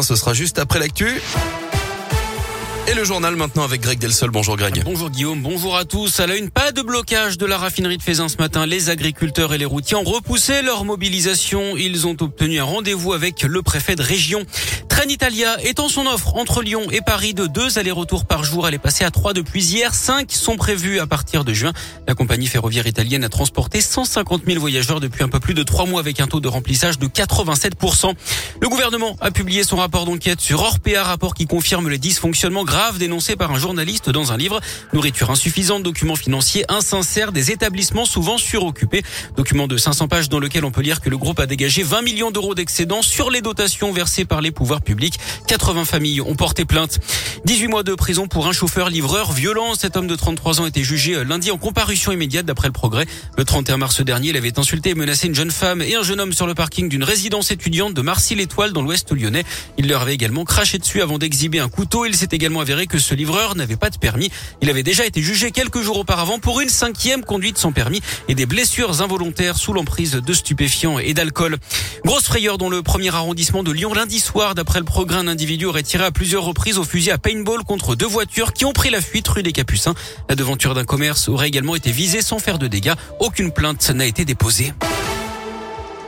Ce sera juste après l'actu. Et le journal maintenant avec Greg Delsol. Bonjour Greg. Bonjour Guillaume, bonjour à tous. À la une, pas de blocage de la raffinerie de Faisin ce matin. Les agriculteurs et les routiers ont repoussé leur mobilisation. Ils ont obtenu un rendez-vous avec le préfet de région. Trenitalia étend son offre entre Lyon et Paris de deux allers-retours par jour. Elle est passée à trois depuis hier. Cinq sont prévus à partir de juin. La compagnie ferroviaire italienne a transporté 150 000 voyageurs depuis un peu plus de trois mois avec un taux de remplissage de 87%. Le gouvernement a publié son rapport d'enquête sur Orpea, rapport qui confirme les dysfonctionnements graves dénoncés par un journaliste dans un livre. Nourriture insuffisante, documents financiers insincères, des établissements souvent suroccupés. Document de 500 pages dans lequel on peut lire que le groupe a dégagé 20 millions d'euros d'excédents sur les dotations versées par les pouvoirs public. 80 familles ont porté plainte. 18 mois de prison pour un chauffeur livreur violent. Cet homme de 33 ans a été jugé euh, lundi en comparution immédiate d'après le progrès. Le 31 mars dernier, il avait insulté et menacé une jeune femme et un jeune homme sur le parking d'une résidence étudiante de Marcy-l'Étoile dans l'ouest lyonnais. Il leur avait également craché dessus avant d'exhiber un couteau. Il s'est également avéré que ce livreur n'avait pas de permis. Il avait déjà été jugé quelques jours auparavant pour une cinquième conduite sans permis et des blessures involontaires sous l'emprise de stupéfiants et d'alcool. Grosse frayeur dans le premier arrondissement de Lyon lundi soir d'après le progrès, un individu aurait tiré à plusieurs reprises au fusil à paintball contre deux voitures qui ont pris la fuite rue des Capucins. La devanture d'un commerce aurait également été visée sans faire de dégâts. Aucune plainte n'a été déposée.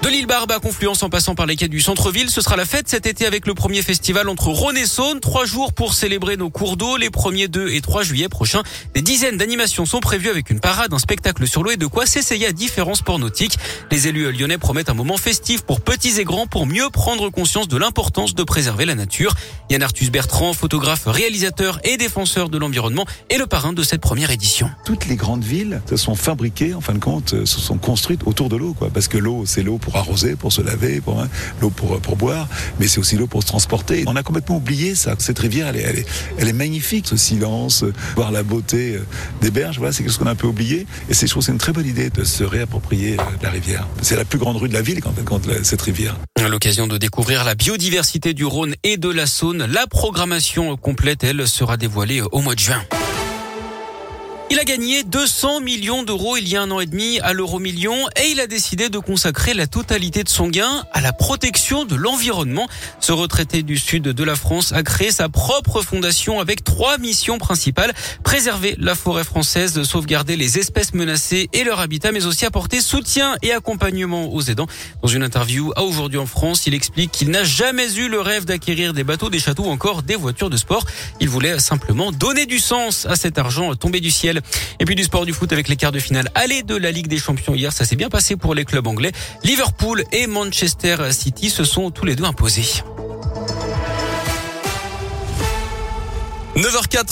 De l'île Barbe à Confluence en passant par les quais du centre-ville, ce sera la fête cet été avec le premier festival entre Rhône et Saône. Trois jours pour célébrer nos cours d'eau les 1er, 2 et 3 juillet prochains. Des dizaines d'animations sont prévues avec une parade, un spectacle sur l'eau et de quoi s'essayer à différents sports nautiques. Les élus lyonnais promettent un moment festif pour petits et grands pour mieux prendre conscience de l'importance de préserver la nature. Yann Arthus Bertrand, photographe, réalisateur et défenseur de l'environnement, est le parrain de cette première édition. Toutes les grandes villes se sont fabriquées, en fin de compte, se sont construites autour de l'eau, quoi. Parce que l'eau, c'est l'eau pour arroser, pour se laver, pour hein, l'eau pour, pour boire, mais c'est aussi l'eau pour se transporter. On a complètement oublié ça. Cette rivière, elle est, elle est, elle est magnifique, ce silence, voir la beauté euh, des berges, voilà, c'est chose qu'on a un peu oublié. Et c'est, je trouve c'est une très bonne idée de se réapproprier la rivière. C'est la plus grande rue de la ville quand, quand cette rivière. À l'occasion de découvrir la biodiversité du Rhône et de la Saône, la programmation complète, elle, sera dévoilée au mois de juin. Il a gagné 200 millions d'euros il y a un an et demi à l'euro million et il a décidé de consacrer la totalité de son gain à la protection de l'environnement. Ce retraité du sud de la France a créé sa propre fondation avec trois missions principales. Préserver la forêt française, sauvegarder les espèces menacées et leur habitat, mais aussi apporter soutien et accompagnement aux aidants. Dans une interview à Aujourd'hui en France, il explique qu'il n'a jamais eu le rêve d'acquérir des bateaux, des châteaux ou encore des voitures de sport. Il voulait simplement donner du sens à cet argent tombé du ciel. Et puis du sport du foot avec les quarts de finale aller de la Ligue des Champions hier. Ça s'est bien passé pour les clubs anglais. Liverpool et Manchester City se sont tous les deux imposés. 9h04.